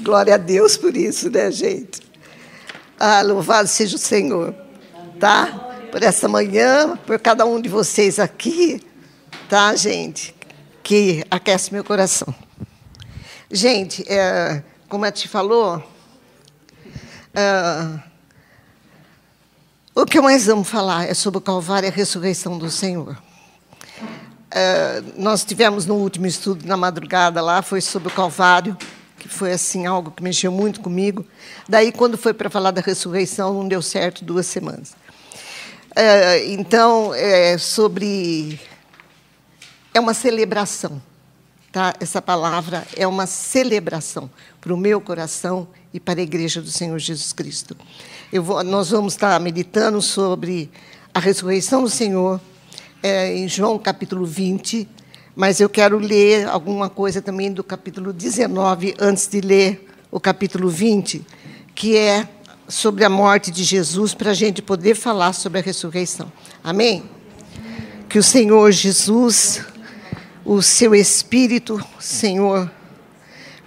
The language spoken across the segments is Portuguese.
Glória a Deus por isso, né, gente? Ah, louvado seja o Senhor, tá? Por essa manhã, por cada um de vocês aqui, tá, gente? Que aquece meu coração. Gente, é, como a te falou, é, o que eu mais amo falar é sobre o Calvário e a ressurreição do Senhor. É, nós tivemos no último estudo, na madrugada lá, foi sobre o Calvário, que foi assim algo que mexeu muito comigo. Daí, quando foi para falar da ressurreição, não deu certo duas semanas. É, então, é sobre. É uma celebração. Tá? Essa palavra é uma celebração para o meu coração e para a igreja do Senhor Jesus Cristo. Vou, nós vamos estar meditando sobre a ressurreição do Senhor é, em João capítulo 20, mas eu quero ler alguma coisa também do capítulo 19 antes de ler o capítulo 20, que é sobre a morte de Jesus, para a gente poder falar sobre a ressurreição. Amém? Que o Senhor Jesus, o seu Espírito, Senhor,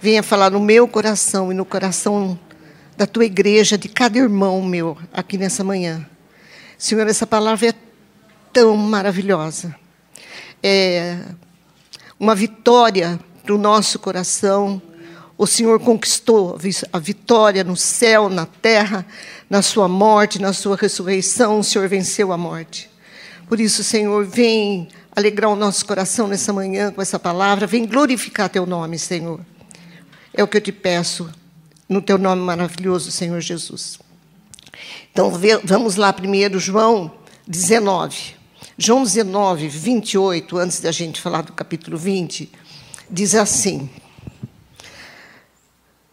venha falar no meu coração e no coração da tua igreja, de cada irmão meu aqui nessa manhã. Senhor, essa palavra é tão maravilhosa. É uma vitória para o nosso coração. O Senhor conquistou a vitória no céu, na terra, na sua morte, na sua ressurreição. O Senhor venceu a morte. Por isso, Senhor, vem alegrar o nosso coração nessa manhã com essa palavra. Vem glorificar teu nome, Senhor. É o que eu te peço no teu nome maravilhoso, Senhor Jesus. Então, vamos lá primeiro, João 19. João 19, 28, antes da gente falar do capítulo 20, diz assim: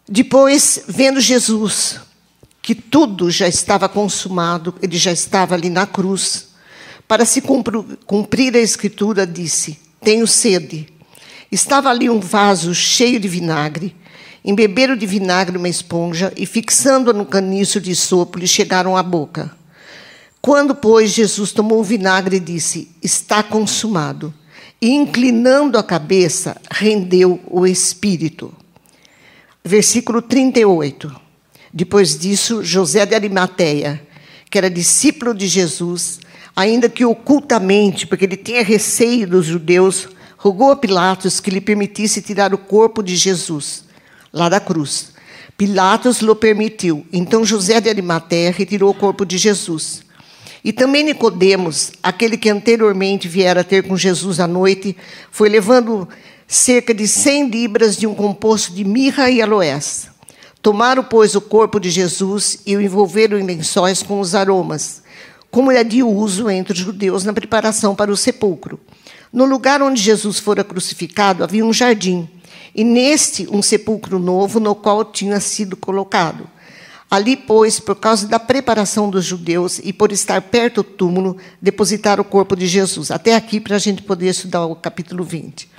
Depois, vendo Jesus que tudo já estava consumado, ele já estava ali na cruz, para se cumprir a escritura, disse: Tenho sede. Estava ali um vaso cheio de vinagre Embeberam de vinagre uma esponja e, fixando-a no caniço de sopro, lhe chegaram à boca. Quando, pois, Jesus tomou o vinagre, disse: Está consumado. E, inclinando a cabeça, rendeu o espírito. Versículo 38. Depois disso, José de Arimateia, que era discípulo de Jesus, ainda que ocultamente, porque ele tinha receio dos judeus, rogou a Pilatos que lhe permitisse tirar o corpo de Jesus lá da cruz. Pilatos lhe permitiu. Então José de Arimateia retirou o corpo de Jesus. E também Nicodemos, aquele que anteriormente viera ter com Jesus à noite, foi levando cerca de cem libras de um composto de mirra e aloés. Tomaram, pois, o corpo de Jesus e o envolveram em lençóis com os aromas, como é de uso entre os judeus na preparação para o sepulcro. No lugar onde Jesus fora crucificado havia um jardim, e neste um sepulcro novo, no qual tinha sido colocado. Ali, pois, por causa da preparação dos judeus e por estar perto do túmulo, depositaram o corpo de Jesus. Até aqui, para a gente poder estudar o capítulo 20.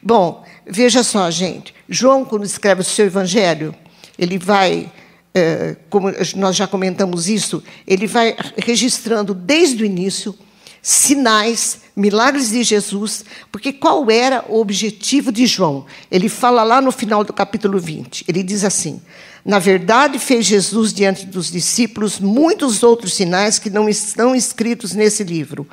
Bom, veja só, gente. João, quando escreve o seu evangelho, ele vai, é, como nós já comentamos isso, ele vai registrando desde o início sinais, milagres de Jesus, porque qual era o objetivo de João? Ele fala lá no final do capítulo 20. Ele diz assim: Na verdade, fez Jesus diante dos discípulos muitos outros sinais que não estão escritos nesse livro.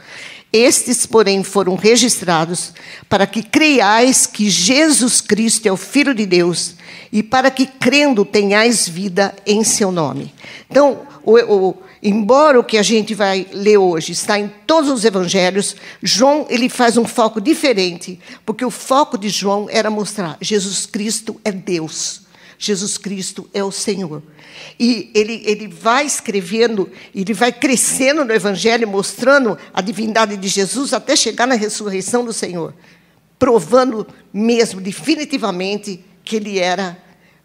Estes, porém, foram registrados para que creiais que Jesus Cristo é o Filho de Deus e para que, crendo, tenhais vida em seu nome. Então, o, o Embora o que a gente vai ler hoje está em todos os evangelhos, João ele faz um foco diferente, porque o foco de João era mostrar Jesus Cristo é Deus. Jesus Cristo é o Senhor. E ele, ele vai escrevendo, ele vai crescendo no Evangelho, mostrando a divindade de Jesus até chegar na ressurreição do Senhor, provando mesmo, definitivamente, que ele era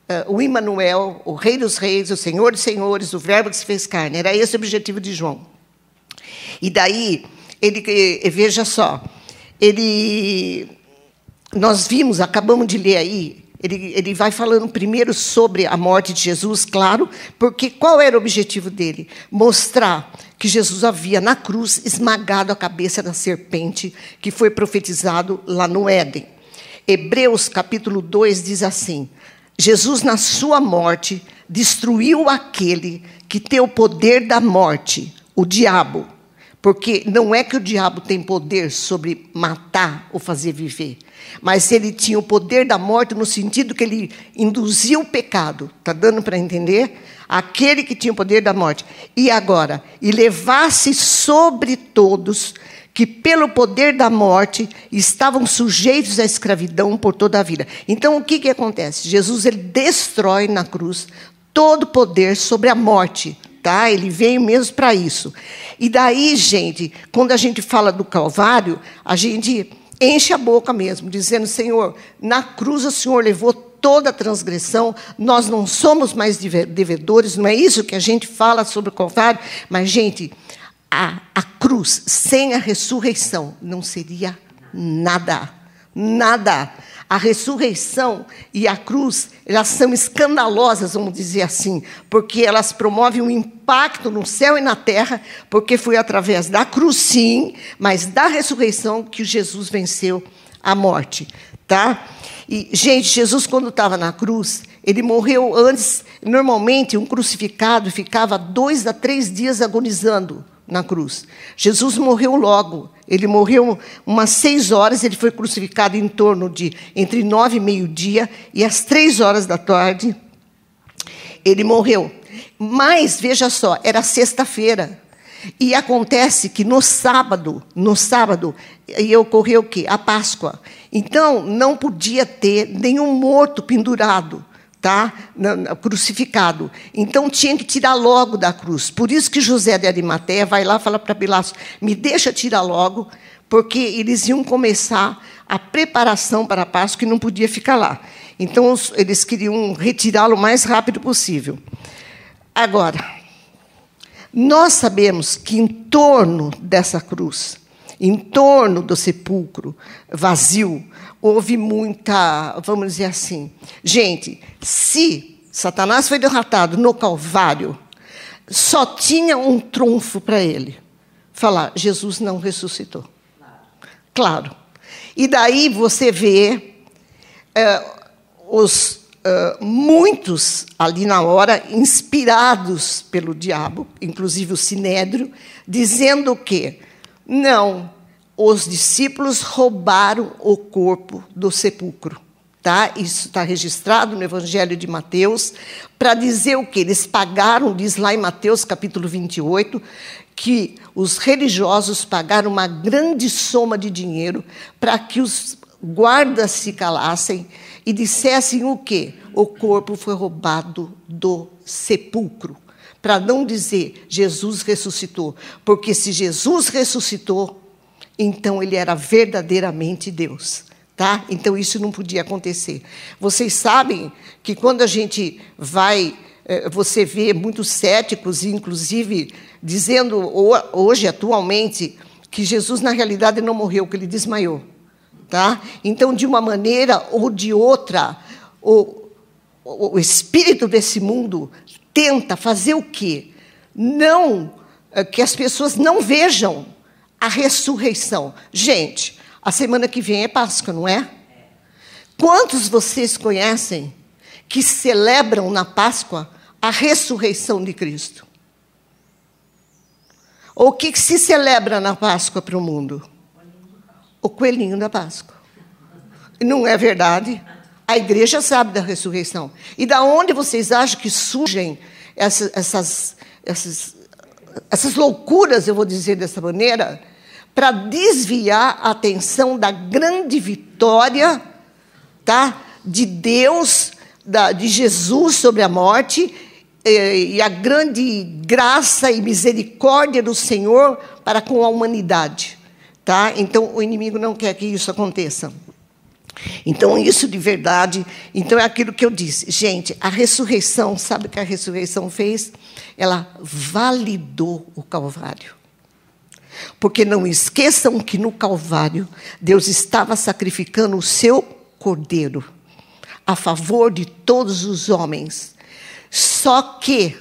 uh, o Emmanuel, o Rei dos Reis, o Senhor dos Senhores, o Verbo que se fez carne. Era esse o objetivo de João. E daí, ele, veja só, ele, nós vimos, acabamos de ler aí, ele, ele vai falando primeiro sobre a morte de Jesus, claro, porque qual era o objetivo dele? Mostrar que Jesus havia na cruz esmagado a cabeça da serpente que foi profetizado lá no Éden. Hebreus capítulo 2 diz assim: Jesus, na sua morte, destruiu aquele que tem o poder da morte, o diabo. Porque não é que o diabo tem poder sobre matar ou fazer viver, mas ele tinha o poder da morte no sentido que ele induzia o pecado. Está dando para entender? Aquele que tinha o poder da morte. E agora, e levasse sobre todos que pelo poder da morte estavam sujeitos à escravidão por toda a vida. Então o que, que acontece? Jesus ele destrói na cruz todo o poder sobre a morte tá? Ele veio mesmo para isso. E daí, gente, quando a gente fala do Calvário, a gente enche a boca mesmo, dizendo: Senhor, na cruz o Senhor levou toda a transgressão, nós não somos mais devedores, não é isso que a gente fala sobre o Calvário, mas, gente, a, a cruz sem a ressurreição não seria nada. Nada. A ressurreição e a cruz, elas são escandalosas, vamos dizer assim, porque elas promovem um impacto no céu e na terra, porque foi através da cruz, sim, mas da ressurreição que Jesus venceu a morte, tá? E, gente, Jesus, quando estava na cruz, ele morreu antes. Normalmente, um crucificado ficava dois a três dias agonizando na cruz. Jesus morreu logo. Ele morreu umas seis horas, ele foi crucificado em torno de entre nove e meio-dia, e às três horas da tarde ele morreu. Mas, veja só, era sexta-feira. E acontece que no sábado, no sábado, ia ocorrer o quê? A Páscoa. Então, não podia ter nenhum morto pendurado tá? crucificado. Então tinha que tirar logo da cruz. Por isso que José de Arimateia vai lá e fala para Pilatos: me deixa tirar logo, porque eles iam começar a preparação para a Páscoa e não podia ficar lá. Então eles queriam retirá-lo o mais rápido possível. Agora, nós sabemos que em torno dessa cruz, em torno do sepulcro vazio, houve muita, vamos dizer assim. Gente, se Satanás foi derrotado no Calvário, só tinha um trunfo para ele: falar, Jesus não ressuscitou. Claro. E daí você vê é, os Uh, muitos ali na hora, inspirados pelo diabo, inclusive o sinédrio, dizendo que não, os discípulos roubaram o corpo do sepulcro. Tá? Isso está registrado no Evangelho de Mateus, para dizer o que? Eles pagaram, diz lá em Mateus capítulo 28, que os religiosos pagaram uma grande soma de dinheiro para que os guardas se calassem e dissessem o quê? O corpo foi roubado do sepulcro. Para não dizer Jesus ressuscitou. Porque se Jesus ressuscitou, então ele era verdadeiramente Deus. Tá? Então isso não podia acontecer. Vocês sabem que quando a gente vai, eh, você vê muitos céticos, inclusive dizendo hoje, atualmente, que Jesus na realidade não morreu, que ele desmaiou. Tá? Então, de uma maneira ou de outra, o, o espírito desse mundo tenta fazer o quê? Não eh, que as pessoas não vejam a ressurreição. Gente, a semana que vem é Páscoa, não é? Quantos vocês conhecem que celebram na Páscoa a ressurreição de Cristo? O que se celebra na Páscoa para o mundo? O coelhinho da Páscoa. Não é verdade? A igreja sabe da ressurreição. E da onde vocês acham que surgem essas, essas, essas, essas loucuras, eu vou dizer dessa maneira? Para desviar a atenção da grande vitória tá, de Deus, da, de Jesus sobre a morte eh, e a grande graça e misericórdia do Senhor para com a humanidade. Tá? Então, o inimigo não quer que isso aconteça. Então, isso de verdade, então é aquilo que eu disse. Gente, a ressurreição, sabe o que a ressurreição fez? Ela validou o Calvário. Porque não esqueçam que no Calvário, Deus estava sacrificando o seu cordeiro a favor de todos os homens. Só que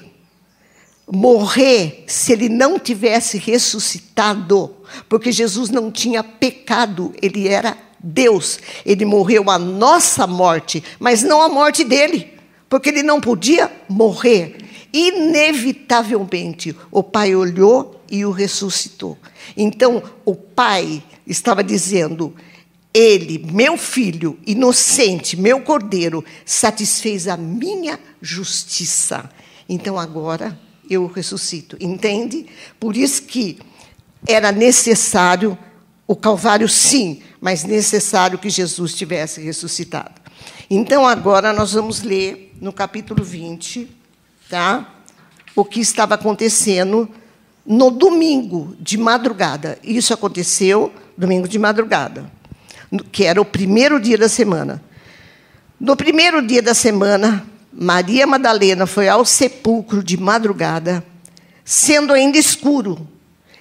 morrer, se ele não tivesse ressuscitado, porque Jesus não tinha pecado, ele era Deus, ele morreu a nossa morte, mas não a morte dele, porque ele não podia morrer. Inevitavelmente, o Pai olhou e o ressuscitou. Então, o Pai estava dizendo: Ele, meu filho inocente, meu cordeiro, satisfez a minha justiça. Então, agora eu ressuscito. Entende? Por isso que era necessário o Calvário, sim, mas necessário que Jesus tivesse ressuscitado. Então, agora nós vamos ler no capítulo 20, tá? O que estava acontecendo no domingo de madrugada. Isso aconteceu domingo de madrugada, que era o primeiro dia da semana. No primeiro dia da semana, Maria Madalena foi ao sepulcro de madrugada, sendo ainda escuro,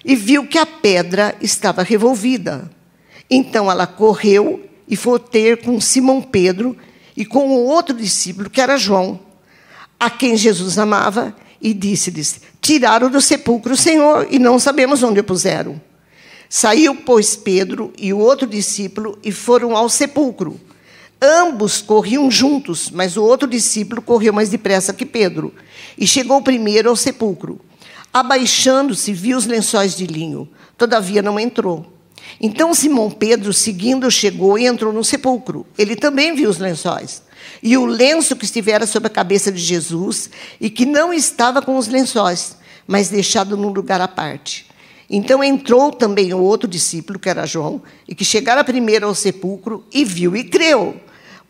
e viu que a pedra estava revolvida. Então ela correu e foi ter com Simão Pedro e com o outro discípulo, que era João, a quem Jesus amava, e disse-lhes: Tiraram do sepulcro o Senhor e não sabemos onde o puseram. Saiu, pois, Pedro e o outro discípulo e foram ao sepulcro. Ambos corriam juntos, mas o outro discípulo correu mais depressa que Pedro e chegou primeiro ao sepulcro. Abaixando-se, viu os lençóis de linho, todavia não entrou. Então Simão Pedro, seguindo, chegou e entrou no sepulcro. Ele também viu os lençóis. E o lenço que estivera sobre a cabeça de Jesus, e que não estava com os lençóis, mas deixado num lugar à parte. Então entrou também o outro discípulo, que era João, e que chegara primeiro ao sepulcro e viu e creu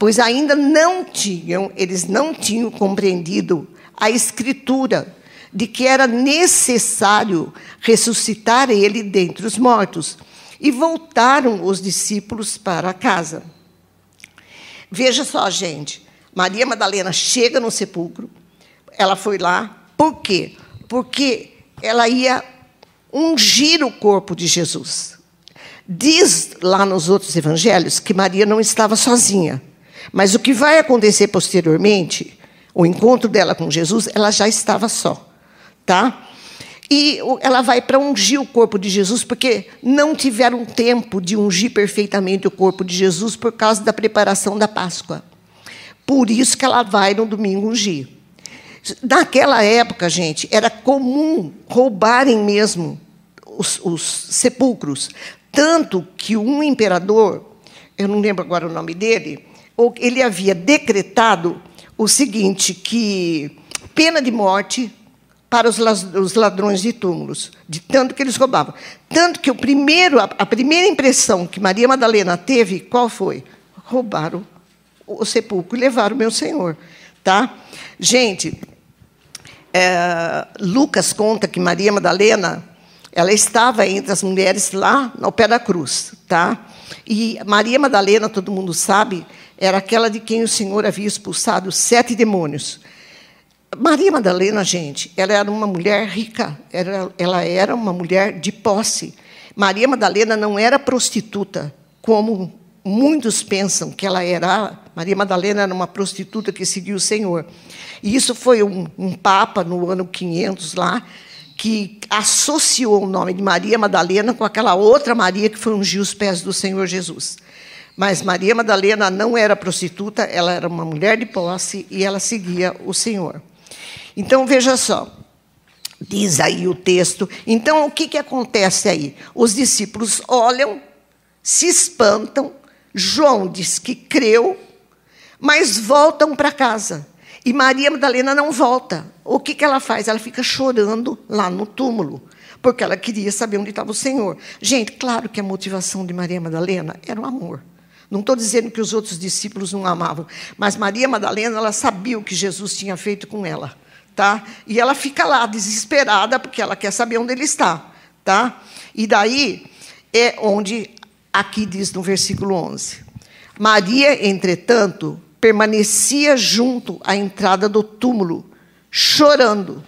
pois ainda não tinham, eles não tinham compreendido a escritura de que era necessário ressuscitar ele dentre os mortos. E voltaram os discípulos para casa. Veja só, gente. Maria Madalena chega no sepulcro. Ela foi lá. Por quê? Porque ela ia ungir o corpo de Jesus. Diz lá nos outros evangelhos que Maria não estava sozinha. Mas o que vai acontecer posteriormente, o encontro dela com Jesus, ela já estava só, tá? E ela vai para ungir o corpo de Jesus, porque não tiveram tempo de ungir perfeitamente o corpo de Jesus por causa da preparação da Páscoa. Por isso que ela vai no domingo ungir. Naquela época, gente, era comum roubarem mesmo os, os sepulcros. Tanto que um imperador, eu não lembro agora o nome dele, ele havia decretado o seguinte, que pena de morte para os ladrões de túmulos, de tanto que eles roubavam. Tanto que o primeiro, a primeira impressão que Maria Madalena teve, qual foi? Roubaram o sepulcro e levaram o meu Senhor. Tá? Gente, é, Lucas conta que Maria Madalena ela estava entre as mulheres lá ao pé da cruz. Tá? E Maria Madalena, todo mundo sabe, era aquela de quem o Senhor havia expulsado sete demônios. Maria Madalena, gente, ela era uma mulher rica, ela era uma mulher de posse. Maria Madalena não era prostituta, como muitos pensam que ela era. Maria Madalena era uma prostituta que seguiu o Senhor. E isso foi um, um papa no ano 500 lá, que associou o nome de Maria Madalena com aquela outra Maria que foi ungir os pés do Senhor Jesus. Mas Maria Madalena não era prostituta, ela era uma mulher de posse e ela seguia o Senhor. Então, veja só, diz aí o texto. Então, o que, que acontece aí? Os discípulos olham, se espantam, João diz que creu, mas voltam para casa. E Maria Madalena não volta. O que, que ela faz? Ela fica chorando lá no túmulo, porque ela queria saber onde estava o Senhor. Gente, claro que a motivação de Maria Madalena era o amor. Não estou dizendo que os outros discípulos não amavam, mas Maria Madalena, ela sabia o que Jesus tinha feito com ela, tá? E ela fica lá desesperada porque ela quer saber onde ele está, tá? E daí é onde aqui diz no versículo 11. Maria, entretanto, permanecia junto à entrada do túmulo, chorando.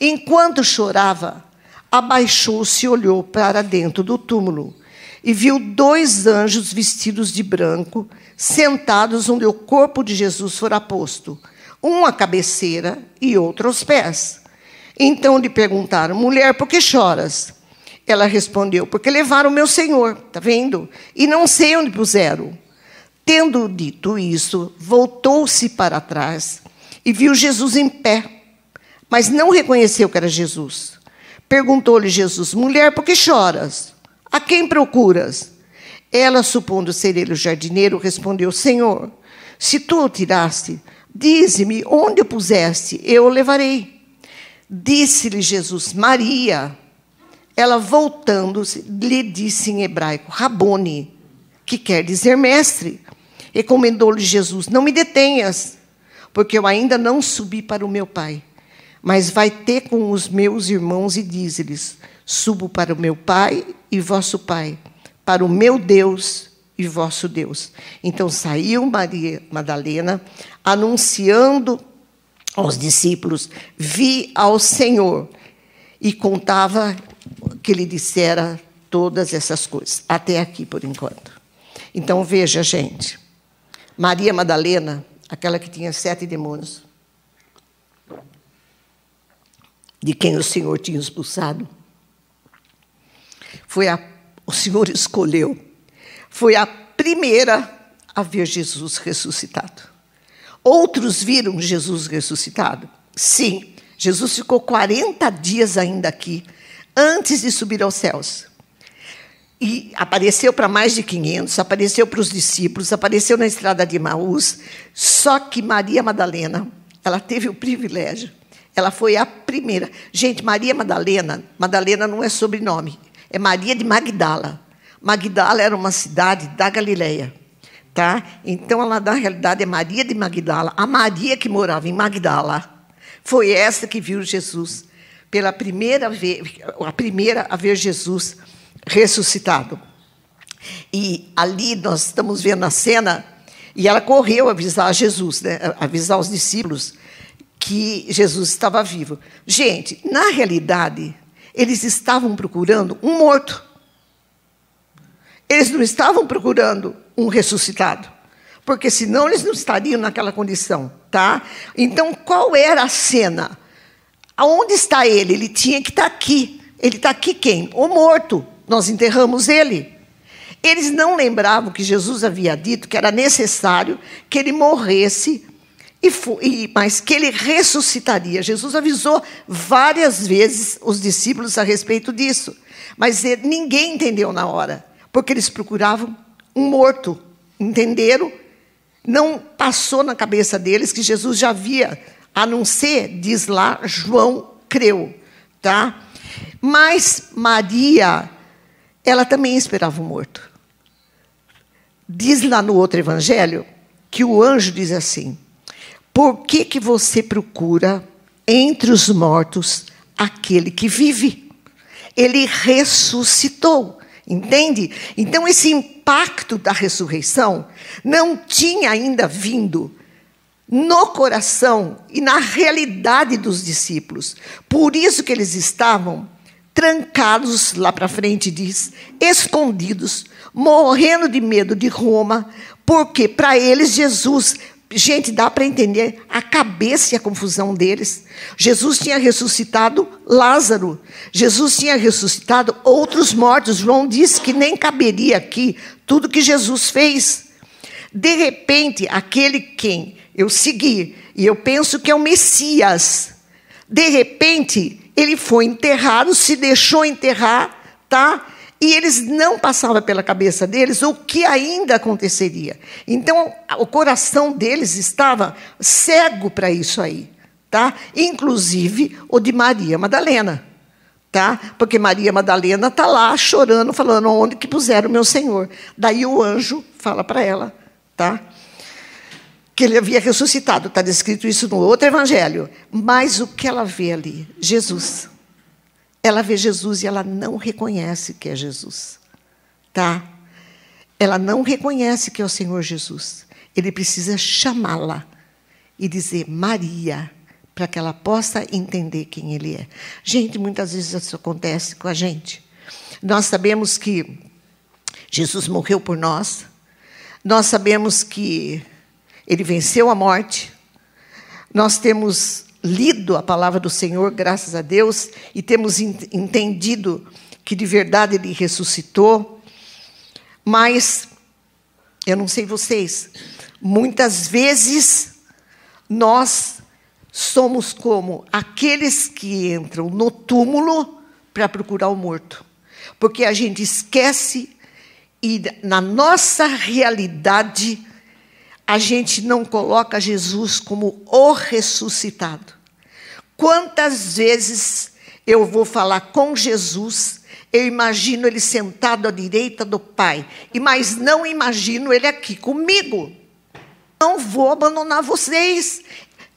Enquanto chorava, abaixou-se e olhou para dentro do túmulo e viu dois anjos vestidos de branco, sentados onde o corpo de Jesus fora posto, um à cabeceira e outro aos pés. Então lhe perguntaram: Mulher, por que choras? Ela respondeu: Porque levaram o meu senhor, está vendo? E não sei onde puseram. Tendo dito isso, voltou-se para trás e viu Jesus em pé, mas não reconheceu que era Jesus. Perguntou-lhe Jesus: Mulher, por que choras? A quem procuras? Ela, supondo ser ele o jardineiro, respondeu: Senhor, se tu o tiraste, dize-me onde o puseste, eu o levarei. Disse-lhe Jesus: Maria. Ela, voltando-se, lhe disse em hebraico: Rabone, que quer dizer mestre. Recomendou-lhe Jesus: Não me detenhas, porque eu ainda não subi para o meu Pai. Mas vai ter com os meus irmãos e diz-lhes: Subo para o meu Pai e vosso Pai, para o meu Deus e vosso Deus. Então saiu Maria Madalena, anunciando aos discípulos: Vi ao Senhor. E contava que ele dissera todas essas coisas. Até aqui, por enquanto. Então veja, gente. Maria Madalena, aquela que tinha sete demônios, de quem o Senhor tinha expulsado, foi a, o Senhor escolheu, foi a primeira a ver Jesus ressuscitado. Outros viram Jesus ressuscitado? Sim, Jesus ficou 40 dias ainda aqui, antes de subir aos céus. E apareceu para mais de 500, apareceu para os discípulos, apareceu na estrada de Maús. Só que Maria Madalena, ela teve o privilégio, ela foi a primeira. Gente, Maria Madalena, Madalena não é sobrenome, é Maria de Magdala. Magdala era uma cidade da Galileia. Tá? Então, ela, na realidade, é Maria de Magdala. A Maria que morava em Magdala foi essa que viu Jesus pela primeira vez, a primeira a ver Jesus ressuscitado. E ali nós estamos vendo a cena, e ela correu avisar Jesus, né, avisar os discípulos que Jesus estava vivo. Gente, na realidade, eles estavam procurando um morto. Eles não estavam procurando um ressuscitado, porque senão eles não estariam naquela condição, tá? Então, qual era a cena? Aonde está ele? Ele tinha que estar aqui. Ele está aqui quem? O morto nós enterramos ele. Eles não lembravam que Jesus havia dito que era necessário que ele morresse, e, mas que ele ressuscitaria. Jesus avisou várias vezes os discípulos a respeito disso, mas ninguém entendeu na hora, porque eles procuravam um morto. Entenderam? Não passou na cabeça deles que Jesus já havia, a não ser, diz lá, João creu. Tá? Mas Maria ela também esperava o morto. Diz lá no outro evangelho que o anjo diz assim: Por que, que você procura entre os mortos aquele que vive? Ele ressuscitou. Entende? Então, esse impacto da ressurreição não tinha ainda vindo no coração e na realidade dos discípulos. Por isso que eles estavam trancados lá para frente, diz, escondidos, morrendo de medo de Roma, porque para eles Jesus, gente, dá para entender a cabeça e a confusão deles. Jesus tinha ressuscitado Lázaro, Jesus tinha ressuscitado outros mortos. João disse que nem caberia aqui tudo que Jesus fez. De repente, aquele quem eu segui, e eu penso que é o Messias, de repente, ele foi enterrado, se deixou enterrar, tá? E eles não passavam pela cabeça deles o que ainda aconteceria. Então, o coração deles estava cego para isso aí, tá? Inclusive o de Maria Madalena, tá? Porque Maria Madalena está lá chorando, falando onde que puseram o meu Senhor. Daí o anjo fala para ela, tá? Que ele havia ressuscitado. Está descrito isso no outro evangelho. Mas o que ela vê ali? Jesus. Ela vê Jesus e ela não reconhece que é Jesus. Tá? Ela não reconhece que é o Senhor Jesus. Ele precisa chamá-la e dizer Maria, para que ela possa entender quem ele é. Gente, muitas vezes isso acontece com a gente. Nós sabemos que Jesus morreu por nós. Nós sabemos que ele venceu a morte. Nós temos lido a palavra do Senhor, graças a Deus, e temos entendido que de verdade ele ressuscitou, mas eu não sei vocês, muitas vezes nós somos como aqueles que entram no túmulo para procurar o morto, porque a gente esquece e na nossa realidade a gente não coloca Jesus como o ressuscitado. Quantas vezes eu vou falar com Jesus, eu imagino ele sentado à direita do Pai, mas não imagino ele aqui comigo. Não vou abandonar vocês.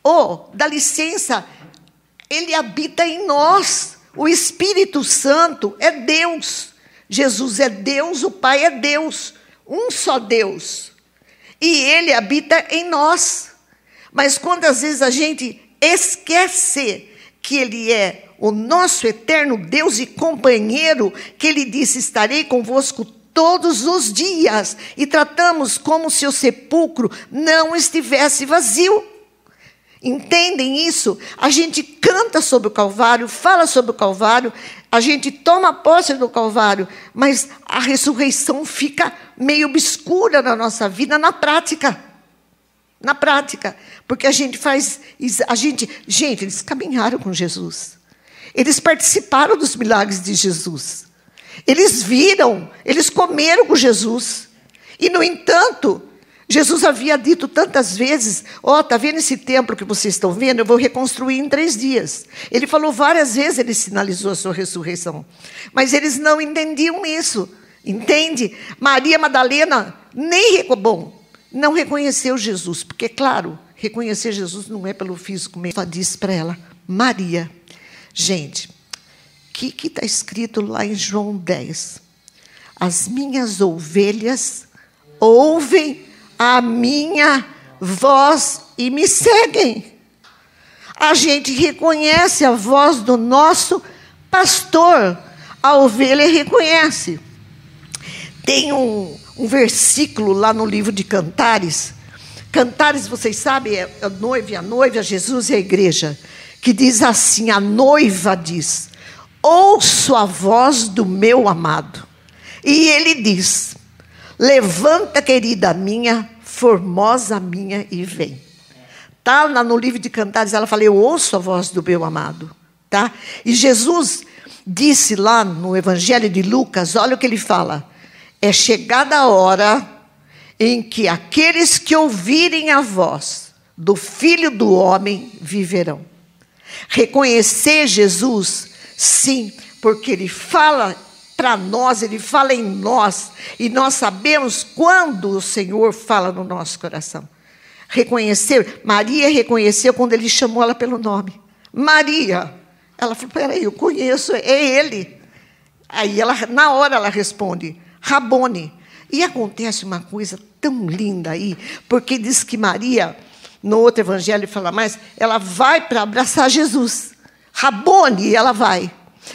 Oh, dá licença, ele habita em nós. O Espírito Santo é Deus. Jesus é Deus, o Pai é Deus, um só Deus. E ele habita em nós. Mas quantas vezes a gente esquece que Ele é o nosso eterno Deus e companheiro, que Ele disse: Estarei convosco todos os dias, e tratamos como se o sepulcro não estivesse vazio. Entendem isso? A gente canta sobre o Calvário, fala sobre o Calvário, a gente toma posse do Calvário, mas a ressurreição fica meio obscura na nossa vida, na prática na prática, porque a gente faz, a gente, gente, eles caminharam com Jesus. Eles participaram dos milagres de Jesus. Eles viram, eles comeram com Jesus. E no entanto, Jesus havia dito tantas vezes: Ó, oh, tá vendo esse templo que vocês estão vendo? Eu vou reconstruir em três dias. Ele falou várias vezes, ele sinalizou a sua ressurreição. Mas eles não entendiam isso. Entende? Maria Madalena nem bom, não reconheceu Jesus, porque, claro, reconhecer Jesus não é pelo físico mesmo. Só disse para ela, Maria. Gente, o que está escrito lá em João 10? As minhas ovelhas ouvem a minha voz e me seguem. A gente reconhece a voz do nosso pastor. A ovelha reconhece. Tem um, um versículo lá no livro de Cantares. Cantares, vocês sabem, é a noiva e a noiva, Jesus e a igreja. Que diz assim: a noiva diz: Ouço a voz do meu amado. E ele diz: Levanta, querida minha, formosa minha, e vem. Tá no livro de Cantares, ela fala: Eu ouço a voz do meu amado. Tá? E Jesus disse lá no Evangelho de Lucas: Olha o que ele fala é chegada a hora em que aqueles que ouvirem a voz do Filho do Homem viverão. Reconhecer Jesus, sim, porque Ele fala para nós, Ele fala em nós, e nós sabemos quando o Senhor fala no nosso coração. Reconhecer, Maria reconheceu quando Ele chamou ela pelo nome. Maria. Ela falou: peraí, eu conheço, é Ele. Aí ela, na hora ela responde: Rabone. E acontece uma coisa tão linda aí, porque diz que Maria, no outro evangelho fala mais, ela vai para abraçar Jesus. Rabone, ela vai.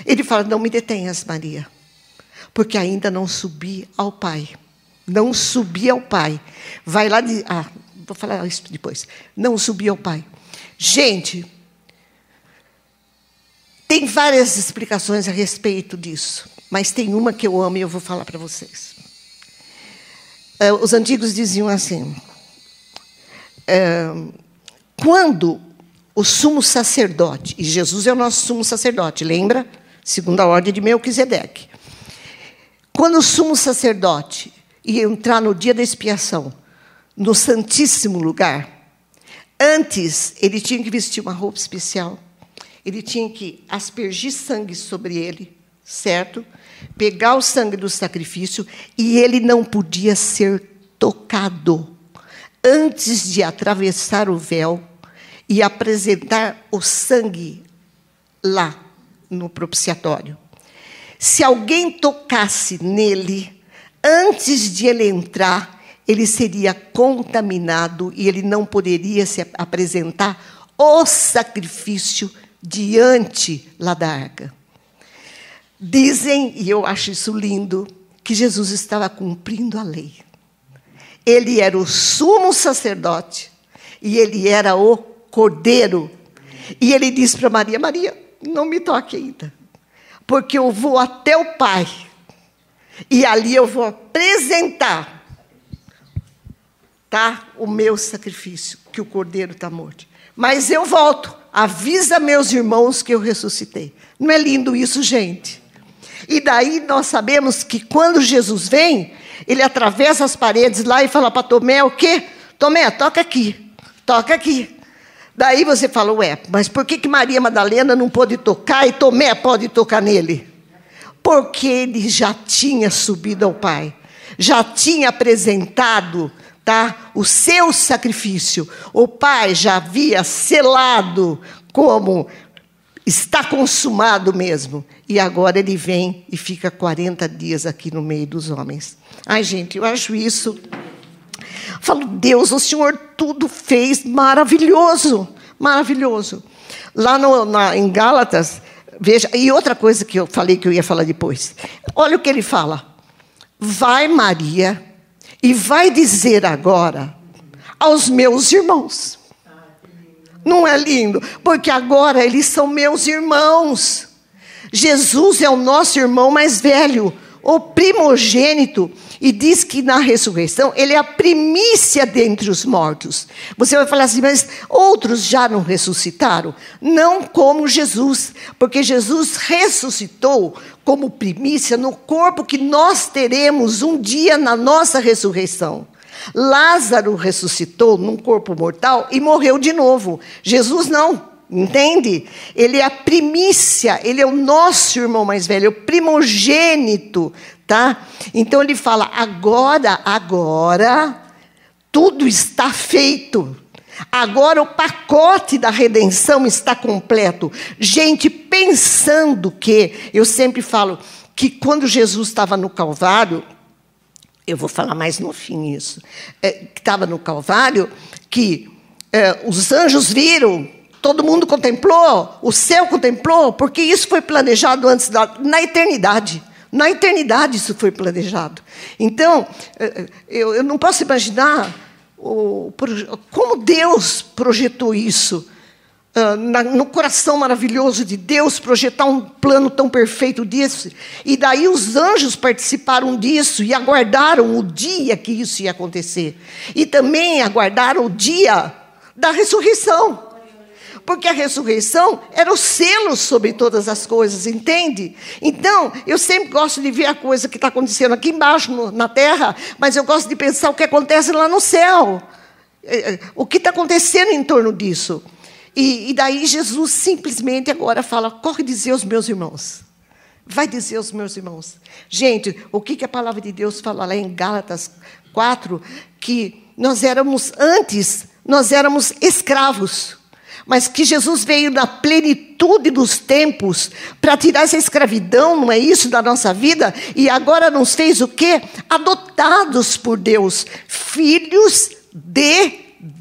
Ele fala: Não me detenhas, Maria, porque ainda não subi ao Pai. Não subi ao Pai. Vai lá de. Ah, vou falar isso depois. Não subi ao Pai. Gente, tem várias explicações a respeito disso. Mas tem uma que eu amo e eu vou falar para vocês. É, os antigos diziam assim: é, quando o sumo sacerdote, e Jesus é o nosso sumo sacerdote, lembra? Segundo a ordem de Melquisedeque. Quando o sumo sacerdote ia entrar no dia da expiação, no Santíssimo Lugar, antes ele tinha que vestir uma roupa especial, ele tinha que aspergir sangue sobre ele, certo? Pegar o sangue do sacrifício e ele não podia ser tocado antes de atravessar o véu e apresentar o sangue lá no propiciatório. Se alguém tocasse nele antes de ele entrar, ele seria contaminado e ele não poderia se apresentar o sacrifício diante lá da arca. Dizem, e eu acho isso lindo, que Jesus estava cumprindo a lei. Ele era o sumo sacerdote e ele era o cordeiro. E ele disse para Maria: Maria, não me toque ainda, porque eu vou até o Pai. E ali eu vou apresentar tá? O meu sacrifício, que o cordeiro está morto. Mas eu volto, avisa meus irmãos que eu ressuscitei. Não é lindo isso, gente? E daí nós sabemos que quando Jesus vem, ele atravessa as paredes lá e fala para Tomé o quê? Tomé, toca aqui, toca aqui. Daí você fala, ué, mas por que, que Maria Madalena não pôde tocar e Tomé pode tocar nele? Porque ele já tinha subido ao Pai, já tinha apresentado tá? o seu sacrifício. O Pai já havia selado como está consumado mesmo. E agora ele vem e fica 40 dias aqui no meio dos homens. Ai, gente, eu acho isso. Falo, Deus, o Senhor tudo fez maravilhoso, maravilhoso. Lá no, na, em Gálatas, veja, e outra coisa que eu falei que eu ia falar depois. Olha o que ele fala. Vai, Maria, e vai dizer agora aos meus irmãos. Não é lindo? Porque agora eles são meus irmãos. Jesus é o nosso irmão mais velho, o primogênito, e diz que na ressurreição ele é a primícia dentre os mortos. Você vai falar assim, mas outros já não ressuscitaram? Não como Jesus, porque Jesus ressuscitou como primícia no corpo que nós teremos um dia na nossa ressurreição. Lázaro ressuscitou num corpo mortal e morreu de novo. Jesus não. Entende? Ele é a primícia, ele é o nosso irmão mais velho, o primogênito, tá? Então ele fala: agora, agora, tudo está feito. Agora o pacote da redenção está completo. Gente, pensando que, eu sempre falo que quando Jesus estava no Calvário, eu vou falar mais no fim isso, é, estava no Calvário, que é, os anjos viram, todo mundo contemplou, o céu contemplou, porque isso foi planejado antes da, na eternidade. Na eternidade isso foi planejado. Então, é, é, eu, não posso imaginar como Deus projetou isso. Na, no coração maravilhoso de Deus, projetar um plano tão perfeito desse. E daí os anjos participaram disso e aguardaram o dia que isso ia acontecer. E também aguardaram o dia da ressurreição porque a ressurreição era o selo sobre todas as coisas, entende? Então, eu sempre gosto de ver a coisa que está acontecendo aqui embaixo no, na terra, mas eu gosto de pensar o que acontece lá no céu. É, é, o que está acontecendo em torno disso? E, e daí Jesus simplesmente agora fala: corre dizer aos meus irmãos. Vai dizer aos meus irmãos. Gente, o que, que a palavra de Deus fala lá em Gálatas 4? Que nós éramos, antes, nós éramos escravos mas que Jesus veio na plenitude dos tempos para tirar essa escravidão, não é isso, da nossa vida? E agora nos fez o quê? Adotados por Deus, filhos de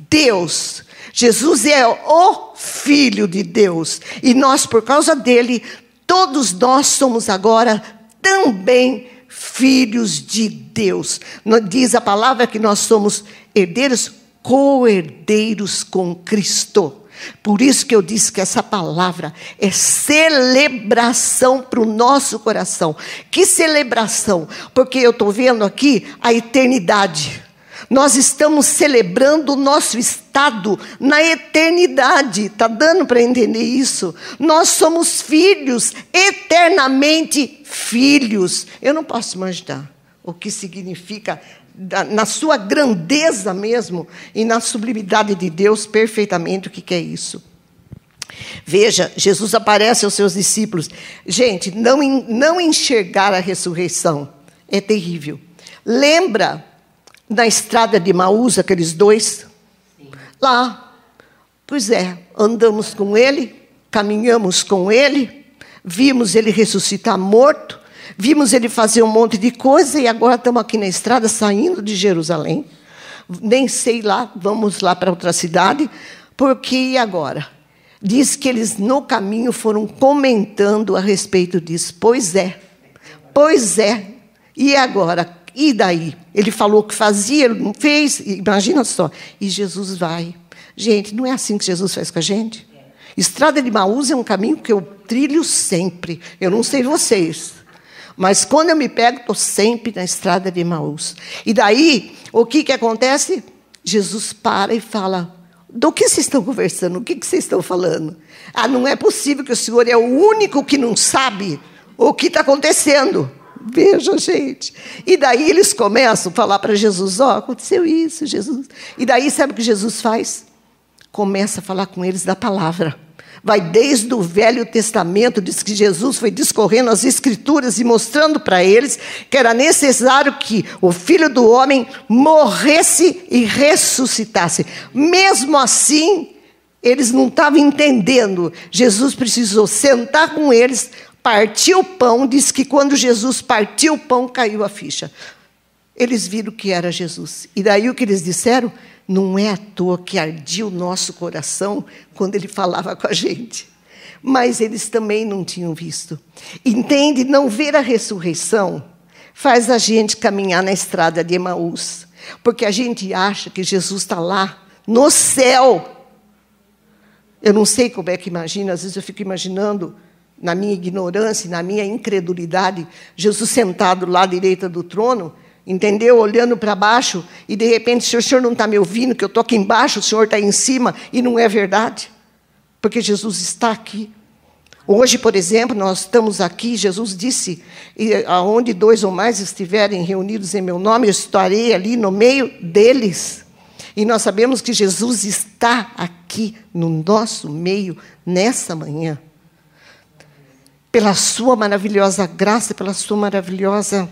Deus. Jesus é o Filho de Deus. E nós, por causa dele, todos nós somos agora também filhos de Deus. Diz a palavra que nós somos herdeiros, co-herdeiros com Cristo. Por isso que eu disse que essa palavra é celebração para o nosso coração. Que celebração? Porque eu estou vendo aqui a eternidade. Nós estamos celebrando o nosso estado na eternidade. Está dando para entender isso? Nós somos filhos, eternamente filhos. Eu não posso imaginar o que significa na sua grandeza mesmo e na sublimidade de Deus perfeitamente o que, que é isso. Veja, Jesus aparece aos seus discípulos. Gente, não, não enxergar a ressurreição é terrível. Lembra na estrada de Maús, aqueles dois? Sim. Lá. Pois é, andamos com ele, caminhamos com ele, vimos ele ressuscitar morto, Vimos ele fazer um monte de coisa e agora estamos aqui na estrada saindo de Jerusalém. Nem sei lá, vamos lá para outra cidade, porque agora? Diz que eles no caminho foram comentando a respeito disso. Pois é, pois é. E agora? E daí? Ele falou que fazia, ele não fez, imagina só. E Jesus vai. Gente, não é assim que Jesus faz com a gente? Estrada de Maús é um caminho que eu trilho sempre. Eu não sei vocês. Mas quando eu me pego, estou sempre na estrada de Maús. E daí, o que, que acontece? Jesus para e fala: Do que vocês estão conversando? O que, que vocês estão falando? Ah, não é possível que o Senhor é o único que não sabe o que está acontecendo. Veja, gente. E daí eles começam a falar para Jesus: Ó, oh, aconteceu isso, Jesus. E daí, sabe o que Jesus faz? Começa a falar com eles da palavra. Vai desde o Velho Testamento, diz que Jesus foi discorrendo as Escrituras e mostrando para eles que era necessário que o Filho do Homem morresse e ressuscitasse. Mesmo assim, eles não estavam entendendo. Jesus precisou sentar com eles, partiu o pão, diz que quando Jesus partiu o pão, caiu a ficha. Eles viram que era Jesus. E daí o que eles disseram? Não é à toa que ardia o nosso coração quando ele falava com a gente. Mas eles também não tinham visto. Entende? Não ver a ressurreição faz a gente caminhar na estrada de Emaús. Porque a gente acha que Jesus está lá, no céu. Eu não sei como é que imagina, às vezes eu fico imaginando na minha ignorância, na minha incredulidade, Jesus sentado lá à direita do trono, entendeu? Olhando para baixo, e de repente, se o senhor não está me ouvindo, que eu estou aqui embaixo, o senhor está em cima, e não é verdade, porque Jesus está aqui. Hoje, por exemplo, nós estamos aqui, Jesus disse: aonde dois ou mais estiverem reunidos em meu nome, eu estarei ali no meio deles. E nós sabemos que Jesus está aqui no nosso meio nessa manhã pela sua maravilhosa graça, pela sua maravilhosa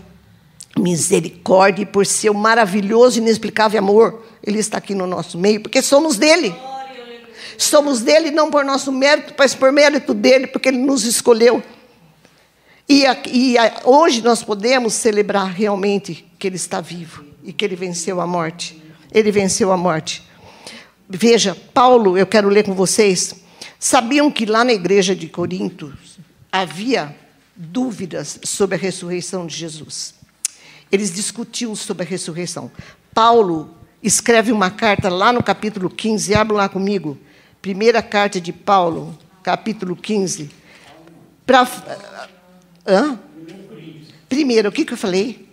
misericórdia e por seu maravilhoso e inexplicável amor. Ele está aqui no nosso meio, porque somos dele. Somos dele não por nosso mérito, mas por mérito dele, porque ele nos escolheu. E, e hoje nós podemos celebrar realmente que ele está vivo e que ele venceu a morte. Ele venceu a morte. Veja, Paulo, eu quero ler com vocês. Sabiam que lá na igreja de Corinto, havia dúvidas sobre a ressurreição de Jesus. Eles discutiam sobre a ressurreição. Paulo escreve uma carta lá no capítulo 15, abre lá comigo. Primeira carta de Paulo, capítulo 15. Pra, hã? Primeiro, o que, que eu falei?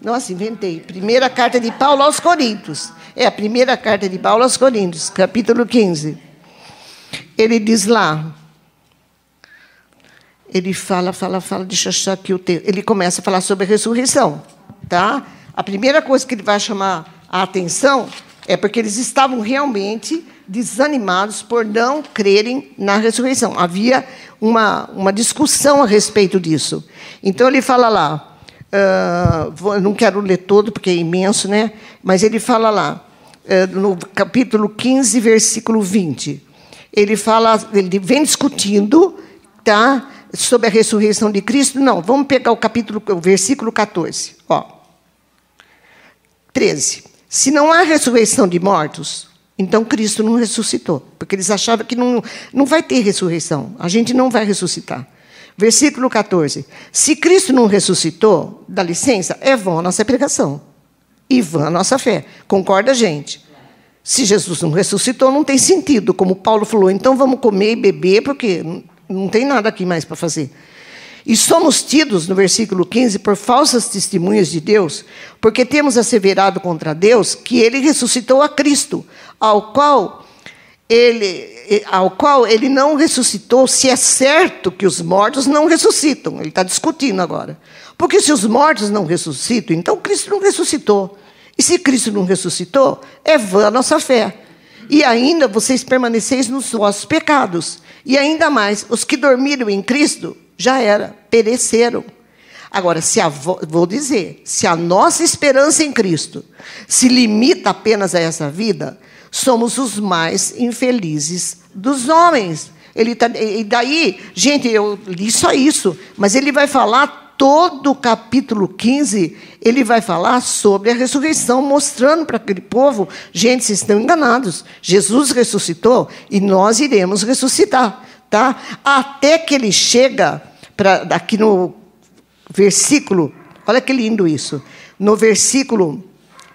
Nossa, inventei. Primeira carta de Paulo aos Coríntios. É a primeira carta de Paulo aos Coríntios, capítulo 15. Ele diz lá, ele fala, fala, fala, deixa eu achar aqui o texto. Ele começa a falar sobre a ressurreição. Tá? A primeira coisa que ele vai chamar a atenção é porque eles estavam realmente desanimados por não crerem na ressurreição. Havia uma, uma discussão a respeito disso. Então ele fala lá, uh, não quero ler todo porque é imenso, né? mas ele fala lá, uh, no capítulo 15, versículo 20. Ele fala, ele vem discutindo, tá? Sobre a ressurreição de Cristo? Não, vamos pegar o capítulo, o versículo 14. Ó. 13. Se não há ressurreição de mortos, então Cristo não ressuscitou, porque eles achavam que não, não vai ter ressurreição, a gente não vai ressuscitar. Versículo 14. Se Cristo não ressuscitou, dá licença, é vã a nossa pregação e vã a nossa fé. Concorda, gente? Se Jesus não ressuscitou, não tem sentido, como Paulo falou, então vamos comer e beber, porque não tem nada aqui mais para fazer. E somos tidos, no versículo 15, por falsas testemunhas de Deus, porque temos asseverado contra Deus que ele ressuscitou a Cristo, ao qual ele, ao qual ele não ressuscitou, se é certo que os mortos não ressuscitam. Ele está discutindo agora. Porque se os mortos não ressuscitam, então Cristo não ressuscitou. E se Cristo não ressuscitou, é vã a nossa fé. E ainda vocês permaneceis nos vossos pecados. E ainda mais, os que dormiram em Cristo já era, pereceram. Agora, se a, vou dizer, se a nossa esperança em Cristo se limita apenas a essa vida, somos os mais infelizes dos homens. Ele tá, e daí, gente, eu li só isso, mas ele vai falar todo o capítulo 15, ele vai falar sobre a ressurreição, mostrando para aquele povo: gente, vocês estão enganados. Jesus ressuscitou e nós iremos ressuscitar. Tá? Até que ele chega, pra, aqui no versículo, olha que lindo isso. No versículo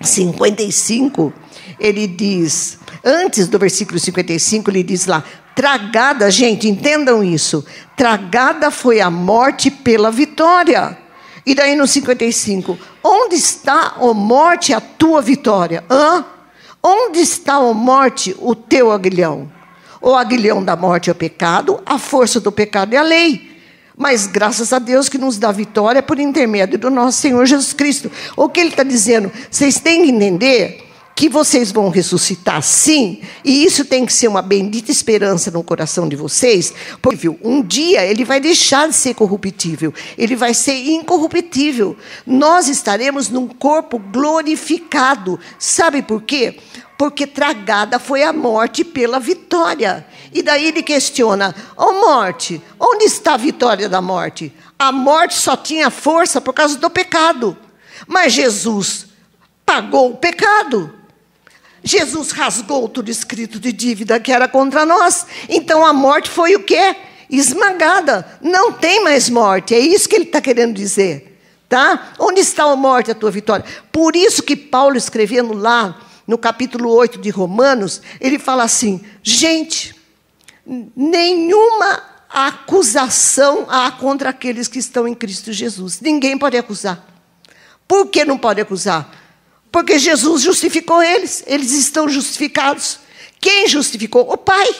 55, ele diz: Antes do versículo 55, ele diz lá: tragada, gente, entendam isso. Tragada foi a morte pela vitória. E daí no 55, onde está, ó morte, a tua vitória? Hã? Onde está, ó morte, o teu aguilhão? O aguilhão da morte é o pecado, a força do pecado é a lei. Mas graças a Deus que nos dá vitória por intermédio do nosso Senhor Jesus Cristo. O que ele está dizendo? Vocês têm que entender que vocês vão ressuscitar sim, e isso tem que ser uma bendita esperança no coração de vocês, porque um dia ele vai deixar de ser corruptível, ele vai ser incorruptível. Nós estaremos num corpo glorificado. Sabe por quê? Porque tragada foi a morte pela vitória. E daí ele questiona: Ó oh, morte, onde está a vitória da morte? A morte só tinha força por causa do pecado. Mas Jesus pagou o pecado. Jesus rasgou tudo escrito de dívida que era contra nós. Então a morte foi o quê? Esmagada. Não tem mais morte. É isso que ele está querendo dizer. Tá? Onde está a morte, a tua vitória? Por isso que Paulo escrevendo lá no capítulo 8 de Romanos, ele fala assim: gente, nenhuma acusação há contra aqueles que estão em Cristo Jesus. Ninguém pode acusar. Por que não pode acusar? Porque Jesus justificou eles, eles estão justificados. Quem justificou? O Pai.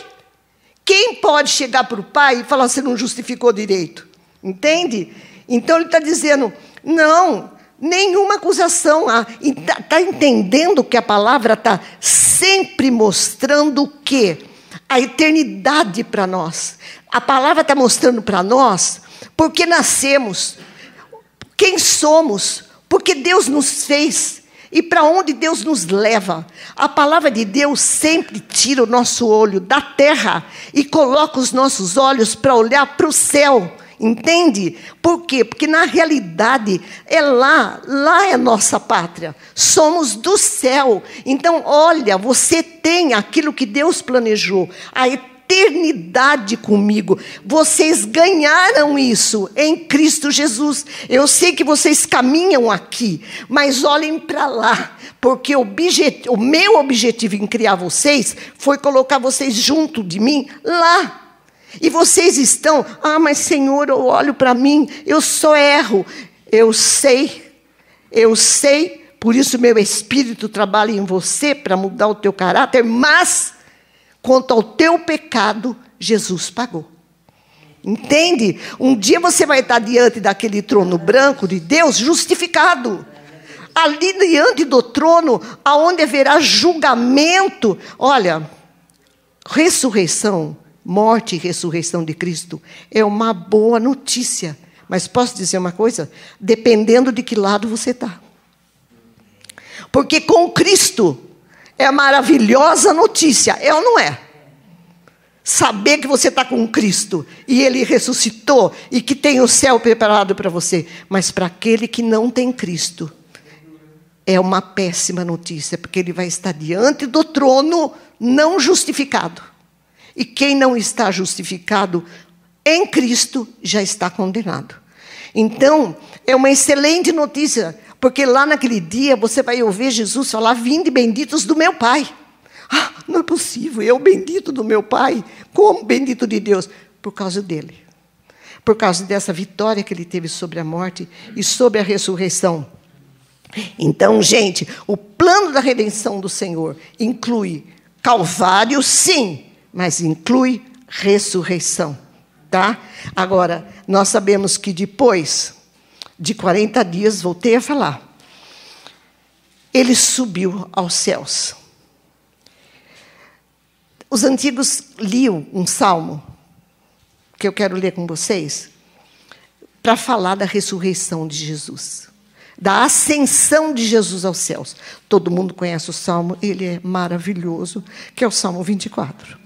Quem pode chegar para o Pai e falar você não justificou direito? Entende? Então ele está dizendo: não, nenhuma acusação. Está tá entendendo que a palavra está sempre mostrando o quê? A eternidade para nós. A palavra está mostrando para nós porque nascemos, quem somos, porque Deus nos fez e para onde Deus nos leva. A palavra de Deus sempre tira o nosso olho da terra e coloca os nossos olhos para olhar para o céu. Entende? Por quê? Porque na realidade é lá, lá é nossa pátria. Somos do céu. Então, olha, você tem aquilo que Deus planejou, a eternidade comigo. Vocês ganharam isso em Cristo Jesus. Eu sei que vocês caminham aqui, mas olhem para lá, porque o, o meu objetivo em criar vocês foi colocar vocês junto de mim lá. E vocês estão, ah, mas Senhor, eu olho para mim, eu só erro. Eu sei, eu sei, por isso meu espírito trabalha em você para mudar o teu caráter, mas Quanto ao teu pecado, Jesus pagou. Entende? Um dia você vai estar diante daquele trono branco de Deus justificado. Ali diante do trono, aonde haverá julgamento. Olha, ressurreição, morte e ressurreição de Cristo é uma boa notícia. Mas posso dizer uma coisa? Dependendo de que lado você está. Porque com Cristo é maravilhosa notícia, é ou não é? Saber que você está com Cristo e Ele ressuscitou e que tem o céu preparado para você. Mas para aquele que não tem Cristo, é uma péssima notícia, porque ele vai estar diante do trono não justificado. E quem não está justificado em Cristo já está condenado. Então, é uma excelente notícia, porque lá naquele dia você vai ouvir Jesus falar: Vinde benditos do meu Pai. Ah, não é possível, eu bendito do meu Pai. Como bendito de Deus? Por causa dele. Por causa dessa vitória que ele teve sobre a morte e sobre a ressurreição. Então, gente, o plano da redenção do Senhor inclui Calvário, sim, mas inclui ressurreição, tá? Agora, nós sabemos que depois de 40 dias, voltei a falar. Ele subiu aos céus. Os antigos liam um salmo, que eu quero ler com vocês, para falar da ressurreição de Jesus, da ascensão de Jesus aos céus. Todo mundo conhece o salmo, ele é maravilhoso, que é o Salmo 24.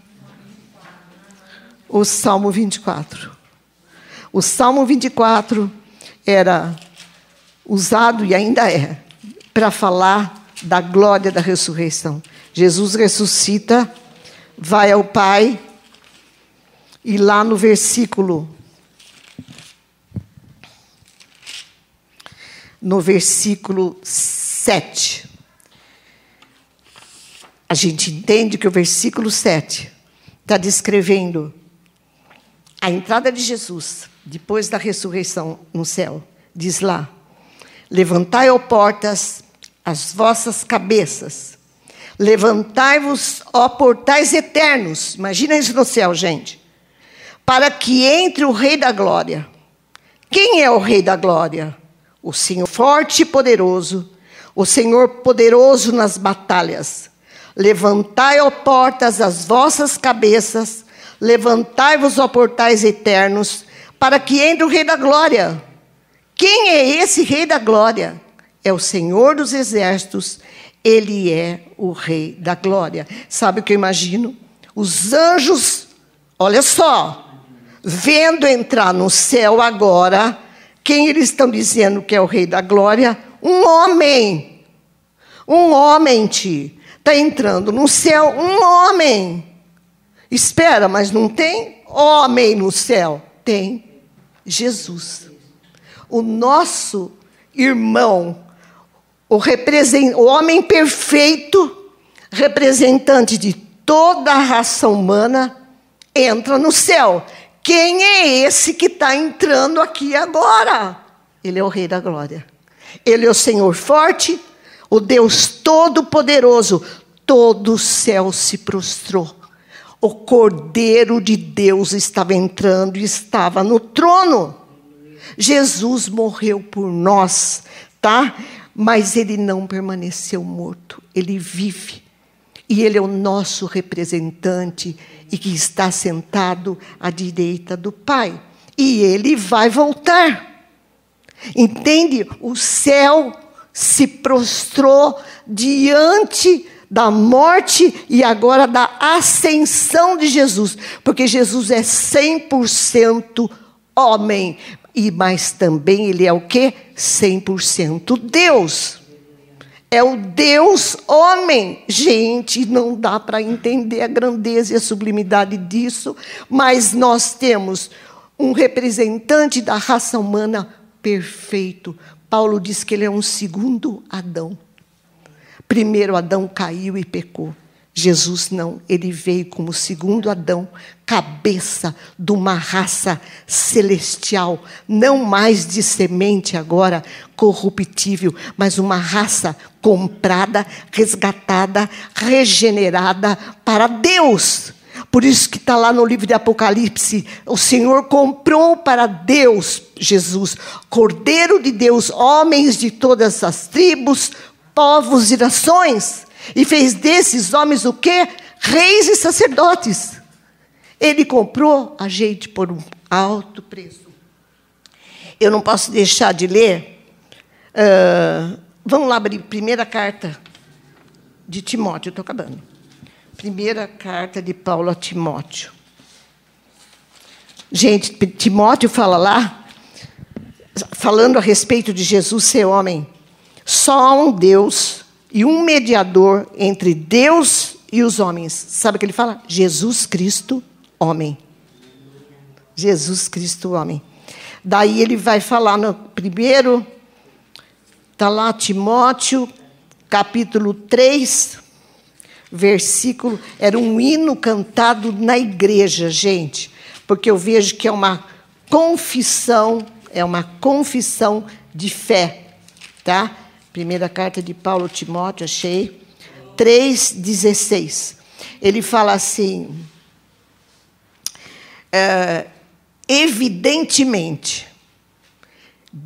O Salmo 24. O Salmo 24 era usado e ainda é para falar da glória da ressurreição. Jesus ressuscita, vai ao Pai, e lá no versículo no versículo 7. a gente entende que o versículo 7 está descrevendo a entrada de Jesus depois da ressurreição no céu. Diz lá: Levantai, ó portas, as vossas cabeças. Levantai-vos, ó portais eternos. Imagina isso no céu, gente. Para que entre o Rei da Glória. Quem é o Rei da Glória? O Senhor forte e poderoso, o Senhor poderoso nas batalhas. Levantai, ó portas, as vossas cabeças, levantai-vos, ó portais eternos, para que entre o Rei da Glória. Quem é esse Rei da Glória? É o Senhor dos Exércitos, ele é o Rei da Glória. Sabe o que eu imagino? Os anjos, olha só, vendo entrar no céu agora, quem eles estão dizendo que é o Rei da Glória? Um homem. Um homem, Ti. Está entrando no céu um homem. Espera, mas não tem homem no céu. Tem Jesus. O nosso irmão, o, o homem perfeito, representante de toda a raça humana, entra no céu. Quem é esse que está entrando aqui agora? Ele é o Rei da Glória. Ele é o Senhor forte, o Deus Todo-Poderoso, todo o céu se prostrou. O Cordeiro de Deus estava entrando e estava no trono. Jesus morreu por nós, tá? Mas ele não permaneceu morto, ele vive. E ele é o nosso representante e que está sentado à direita do Pai. E ele vai voltar. Entende? O céu se prostrou diante da morte e agora da ascensão de Jesus, porque Jesus é 100% homem, e mas também ele é o que? 100% Deus. É o Deus homem. Gente, não dá para entender a grandeza e a sublimidade disso, mas nós temos um representante da raça humana perfeito. Paulo diz que ele é um segundo Adão. Primeiro Adão caiu e pecou. Jesus não, ele veio como segundo Adão, cabeça de uma raça celestial, não mais de semente agora corruptível, mas uma raça comprada, resgatada, regenerada para Deus. Por isso que está lá no livro de Apocalipse, o Senhor comprou para Deus, Jesus, Cordeiro de Deus, homens de todas as tribos, povos e nações, e fez desses homens o quê? Reis e sacerdotes. Ele comprou a gente por um alto preço. Eu não posso deixar de ler. Uh, vamos lá abrir primeira carta de Timóteo, estou acabando. Primeira carta de Paulo a Timóteo. Gente, Timóteo fala lá, falando a respeito de Jesus ser homem. Só há um Deus e um mediador entre Deus e os homens. Sabe o que ele fala? Jesus Cristo, homem. Jesus Cristo, homem. Daí ele vai falar no primeiro, está lá Timóteo, capítulo 3, versículo. Era um hino cantado na igreja, gente, porque eu vejo que é uma confissão, é uma confissão de fé, tá? Primeira carta de Paulo Timóteo, achei. 3,16. Ele fala assim: é, evidentemente,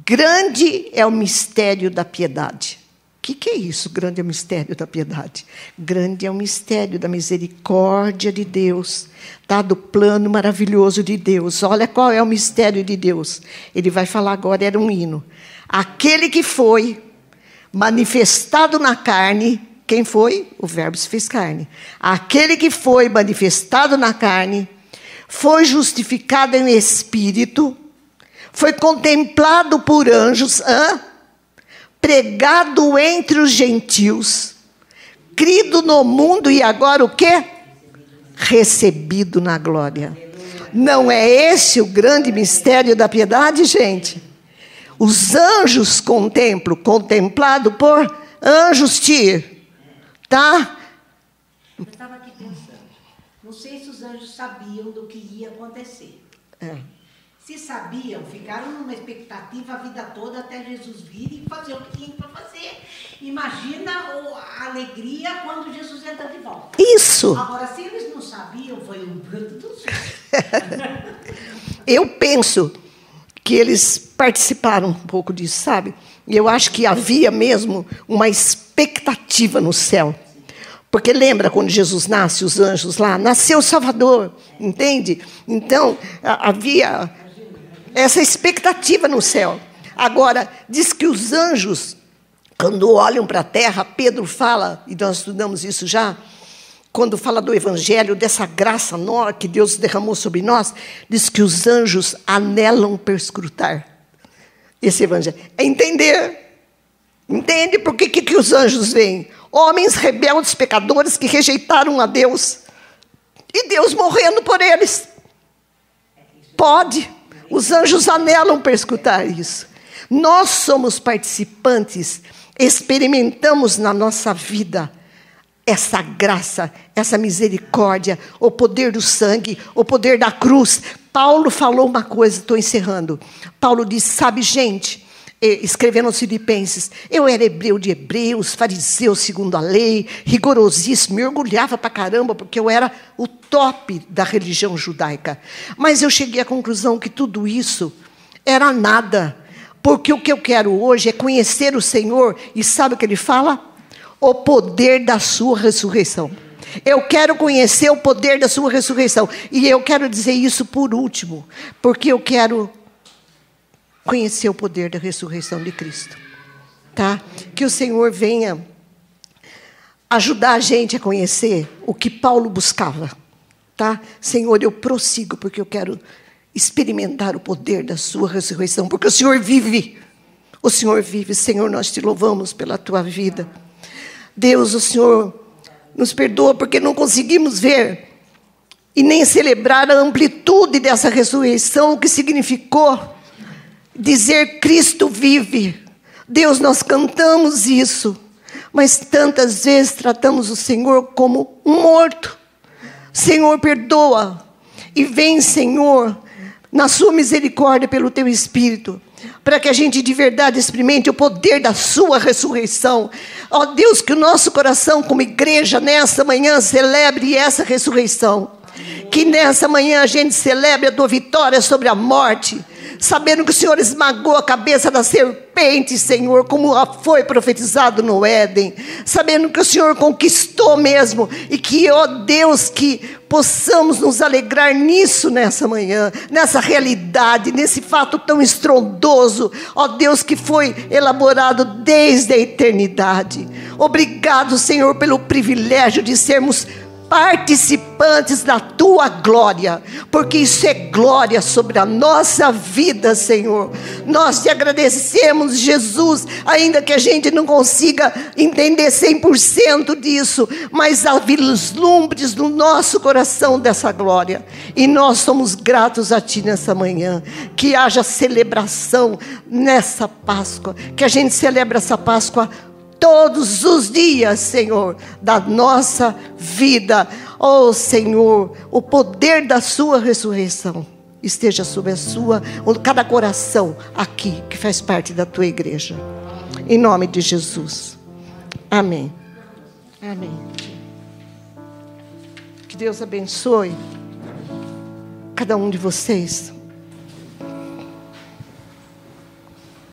grande é o mistério da piedade. O que, que é isso? Grande é o mistério da piedade. Grande é o mistério da misericórdia de Deus, tá? do plano maravilhoso de Deus. Olha qual é o mistério de Deus. Ele vai falar agora, era um hino. Aquele que foi manifestado na carne, quem foi? O Verbo se fez carne. Aquele que foi manifestado na carne, foi justificado em espírito, foi contemplado por anjos, hã? pregado entre os gentios, crido no mundo e agora o quê? Recebido na glória. Não é esse o grande mistério da piedade, gente? Os anjos contemplam, contemplado por anjos tir, tá? Não sei se os anjos sabiam do que ia acontecer. É. Se sabiam, ficaram numa expectativa a vida toda até Jesus vir e fazer o que tinha para fazer. Imagina a alegria quando Jesus entra de volta. Isso! Agora, se eles não sabiam, foi um branco do céu. Eu penso que eles participaram um pouco disso, sabe? E eu acho que havia mesmo uma expectativa no céu. Porque lembra quando Jesus nasce, os anjos lá, nasceu o Salvador, entende? Então, havia essa expectativa no céu. Agora, diz que os anjos, quando olham para a terra, Pedro fala, e nós estudamos isso já, quando fala do evangelho, dessa graça nova que Deus derramou sobre nós, diz que os anjos anelam perscrutar esse evangelho. É entender. Entende por que, que, que os anjos vêm? Homens rebeldes, pecadores que rejeitaram a Deus. E Deus morrendo por eles. Pode. Os anjos anelam para escutar isso. Nós somos participantes, experimentamos na nossa vida essa graça, essa misericórdia, o poder do sangue, o poder da cruz. Paulo falou uma coisa, estou encerrando. Paulo disse: Sabe, gente, escrevendo aos Filipenses, eu era hebreu de hebreus, fariseu segundo a lei, rigorosíssimo, me orgulhava pra caramba, porque eu era o top da religião judaica. Mas eu cheguei à conclusão que tudo isso era nada, porque o que eu quero hoje é conhecer o Senhor, e sabe o que ele fala? O poder da sua ressurreição. Eu quero conhecer o poder da sua ressurreição. E eu quero dizer isso por último, porque eu quero conhecer o poder da ressurreição de Cristo. Tá? Que o Senhor venha ajudar a gente a conhecer o que Paulo buscava. Tá? Senhor, eu prossigo porque eu quero experimentar o poder da sua ressurreição, porque o Senhor vive. O Senhor vive, Senhor, nós te louvamos pela tua vida. Deus, o Senhor nos perdoa porque não conseguimos ver e nem celebrar a amplitude dessa ressurreição, o que significou dizer Cristo vive. Deus, nós cantamos isso, mas tantas vezes tratamos o Senhor como um morto. Senhor, perdoa. E vem, Senhor, na sua misericórdia pelo teu Espírito, para que a gente de verdade experimente o poder da Sua ressurreição. Ó Deus, que o nosso coração, como igreja, nessa manhã celebre essa ressurreição. Que nessa manhã a gente celebre a tua vitória sobre a morte sabendo que o Senhor esmagou a cabeça da serpente, Senhor, como foi profetizado no Éden, sabendo que o Senhor conquistou mesmo, e que, ó Deus, que possamos nos alegrar nisso nessa manhã, nessa realidade, nesse fato tão estrondoso, ó Deus, que foi elaborado desde a eternidade. Obrigado, Senhor, pelo privilégio de sermos participantes da tua glória, porque isso é glória sobre a nossa vida, Senhor. Nós te agradecemos, Jesus, ainda que a gente não consiga entender 100% disso, mas há vislumbres no nosso coração dessa glória. E nós somos gratos a ti nessa manhã. Que haja celebração nessa Páscoa, que a gente celebre essa Páscoa todos os dias, Senhor, da nossa vida. Oh, Senhor, o poder da Sua ressurreição esteja sobre a sua, cada coração aqui que faz parte da tua igreja. Em nome de Jesus. Amém. Amém. Que Deus abençoe cada um de vocês.